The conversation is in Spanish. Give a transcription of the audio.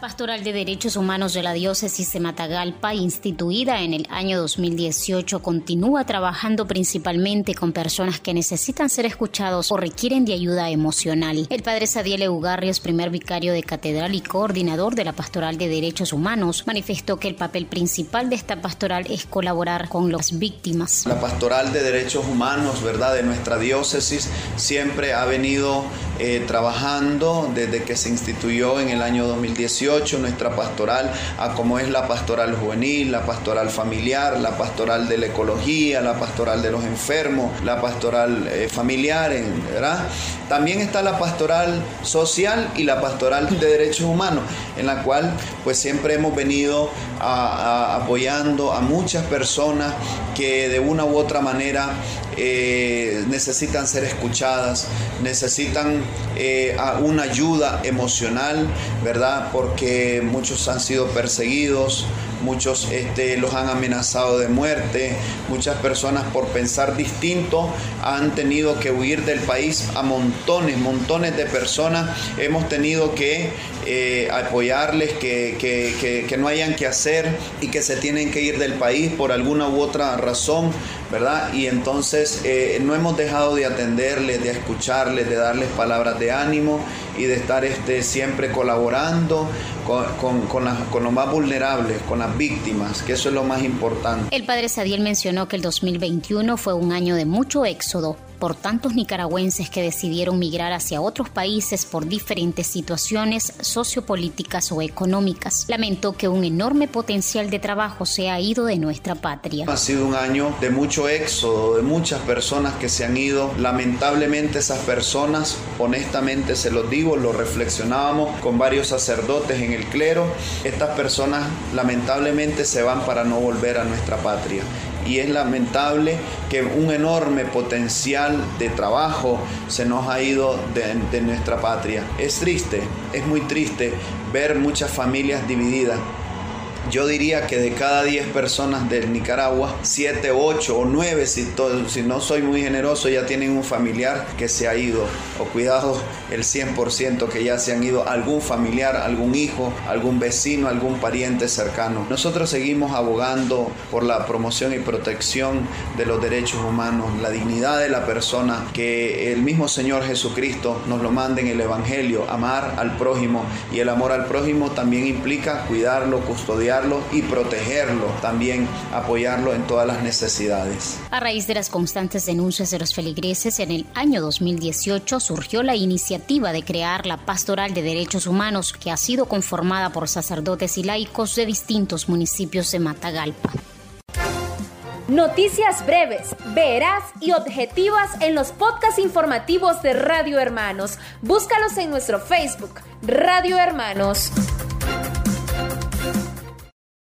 Pastoral de Derechos Humanos de la Diócesis de Matagalpa, instituida en el año 2018, continúa trabajando principalmente con personas que necesitan ser escuchados o requieren de ayuda emocional. El padre Sadiel Ugarrios, primer vicario de catedral y coordinador de la Pastoral de Derechos Humanos, manifestó que el papel principal de esta pastoral es colaborar con las víctimas. La Pastoral de Derechos Humanos, ¿verdad?, de nuestra diócesis siempre ha venido eh, trabajando desde que se instituyó en el año 2018 nuestra pastoral, a como es la pastoral juvenil, la pastoral familiar, la pastoral de la ecología, la pastoral de los enfermos, la pastoral eh, familiar, ¿verdad? También está la pastoral social y la pastoral de derechos humanos, en la cual pues siempre hemos venido apoyando a muchas personas que de una u otra manera eh, necesitan ser escuchadas, necesitan eh, una ayuda emocional, ¿verdad? Porque muchos han sido perseguidos, muchos este, los han amenazado de muerte, muchas personas por pensar distinto han tenido que huir del país a montones, montones de personas hemos tenido que eh, apoyarles, que, que, no hayan que hacer y que se tienen que ir del país por alguna u otra razón, ¿verdad? Y entonces eh, no hemos dejado de atenderles, de escucharles, de darles palabras de ánimo y de estar este, siempre colaborando con, con, con los más vulnerables, con las víctimas, que eso es lo más importante. El padre Sadiel mencionó que el 2021 fue un año de mucho éxodo por tantos nicaragüenses que decidieron migrar hacia otros países por diferentes situaciones sociopolíticas o económicas. Lamentó que un enorme potencial de trabajo se ha ido de nuestra patria. Ha sido un año de mucho éxodo, de muchas personas que se han ido. Lamentablemente esas personas, honestamente se los digo, lo reflexionábamos con varios sacerdotes en el clero, estas personas lamentablemente se van para no volver a nuestra patria y es lamentable que un enorme potencial de trabajo se nos ha ido de, nuestra patria. Es triste, es muy triste ver muchas familias divididas yo diría que de cada 10 personas de Nicaragua, 7, 8 o 9, si, si no soy muy generoso, ya tienen un familiar que se ha ido. O cuidado, el 100% que ya se han ido algún familiar, algún hijo, algún vecino, algún pariente cercano. Nosotros seguimos abogando por la promoción y protección de los derechos humanos, la dignidad de la persona, que el mismo Señor Jesucristo nos lo manda en el Evangelio, amar al prójimo. Y el amor al prójimo también implica cuidarlo, custodiarlo y protegerlo, también apoyarlo en todas las necesidades. A raíz de las constantes denuncias de los feligreses, en el año 2018 surgió la iniciativa de crear la Pastoral de Derechos Humanos, que ha sido conformada por sacerdotes y laicos de distintos municipios de Matagalpa. Noticias breves, veraz y objetivas en los podcasts informativos de Radio Hermanos. Búscalos en nuestro Facebook, Radio Hermanos.